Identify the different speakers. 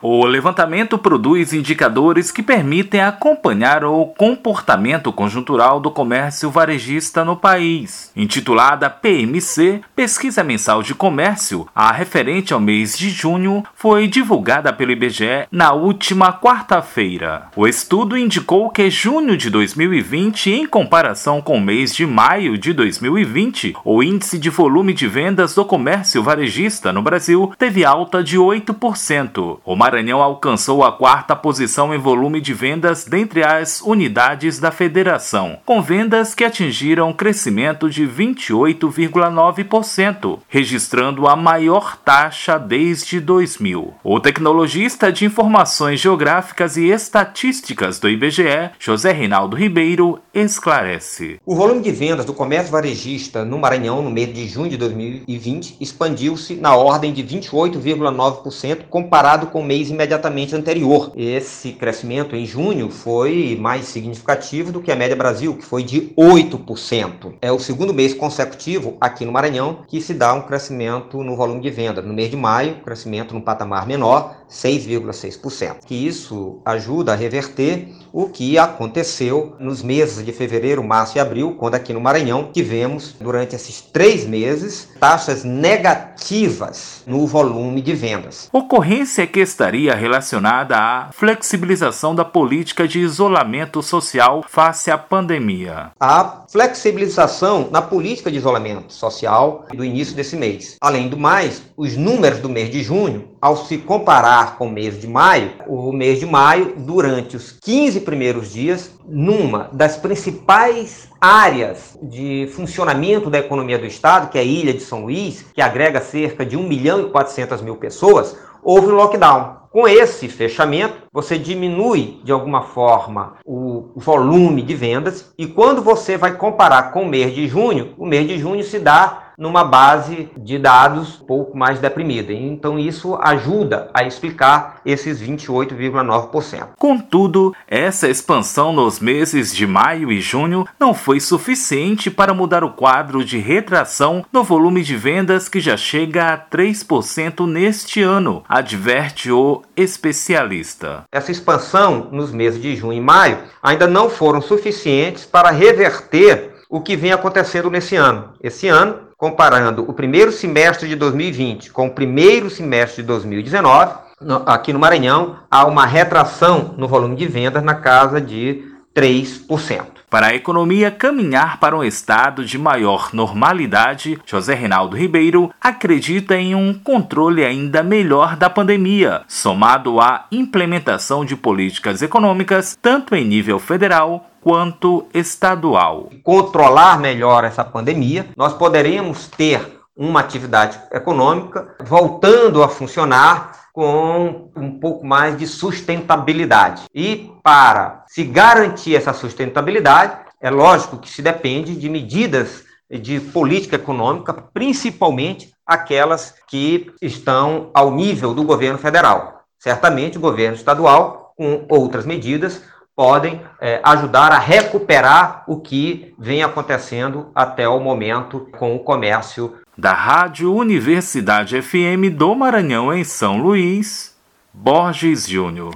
Speaker 1: O levantamento produz indicadores que permitem acompanhar o comportamento conjuntural do comércio varejista no país. Intitulada PMC, Pesquisa Mensal de Comércio, a referente ao mês de junho, foi divulgada pelo IBGE na última quarta-feira. O estudo indicou que junho de 2020, em comparação com o mês de maio de 2020, o índice de volume de vendas do comércio varejista no Brasil teve alta de 8%. O Maranhão alcançou a quarta posição em volume de vendas dentre as unidades da federação, com vendas que atingiram crescimento de 28,9%, registrando a maior taxa desde 2000. O tecnologista de informações geográficas e estatísticas do IBGE, José Reinaldo Ribeiro, esclarece.
Speaker 2: O volume de vendas do comércio varejista no Maranhão no mês de junho de 2020 expandiu-se na ordem de 28,9% comparado com o mês mês imediatamente anterior. Esse crescimento em junho foi mais significativo do que a média Brasil, que foi de 8%. É o segundo mês consecutivo aqui no Maranhão que se dá um crescimento no volume de venda. No mês de maio, crescimento num patamar menor, 6,6%. Que isso ajuda a reverter o que aconteceu nos meses de fevereiro, março e abril, quando aqui no Maranhão tivemos, durante esses três meses, taxas negativas no volume de vendas.
Speaker 1: Ocorrência que estaria relacionada à flexibilização da política de isolamento social face à pandemia.
Speaker 2: A flexibilização na política de isolamento social do início desse mês. Além do mais, os números do mês de junho, ao se comparar com o mês de maio, o mês de maio, durante os 15 primeiros dias, numa das principais áreas de funcionamento da economia do Estado, que é a Ilha de São Luís, que agrega cerca de 1 milhão e 400 mil pessoas, houve um lockdown. Com esse fechamento, você diminui de alguma forma o volume de vendas e quando você vai comparar com o mês de junho, o mês de junho se dá numa base de dados um pouco mais deprimida. Então isso ajuda a explicar esses 28,9%.
Speaker 1: Contudo, essa expansão nos meses de maio e junho não foi suficiente para mudar o quadro de retração no volume de vendas que já chega a 3% neste ano, adverte o especialista.
Speaker 2: Essa expansão nos meses de junho e maio ainda não foram suficientes para reverter o que vem acontecendo nesse ano. Esse ano, comparando o primeiro semestre de 2020 com o primeiro semestre de 2019, aqui no Maranhão, há uma retração no volume de vendas na casa de 3%.
Speaker 1: Para a economia caminhar para um estado de maior normalidade, José Reinaldo Ribeiro acredita em um controle ainda melhor da pandemia, somado à implementação de políticas econômicas tanto em nível federal quanto estadual.
Speaker 2: Controlar melhor essa pandemia, nós poderemos ter uma atividade econômica voltando a funcionar com um pouco mais de sustentabilidade. E para se garantir essa sustentabilidade, é lógico que se depende de medidas de política econômica, principalmente aquelas que estão ao nível do governo federal. Certamente o governo estadual, com outras medidas, podem é, ajudar a recuperar o que vem acontecendo até o momento com o comércio.
Speaker 1: Da Rádio Universidade FM do Maranhão, em São Luís, Borges Júnior.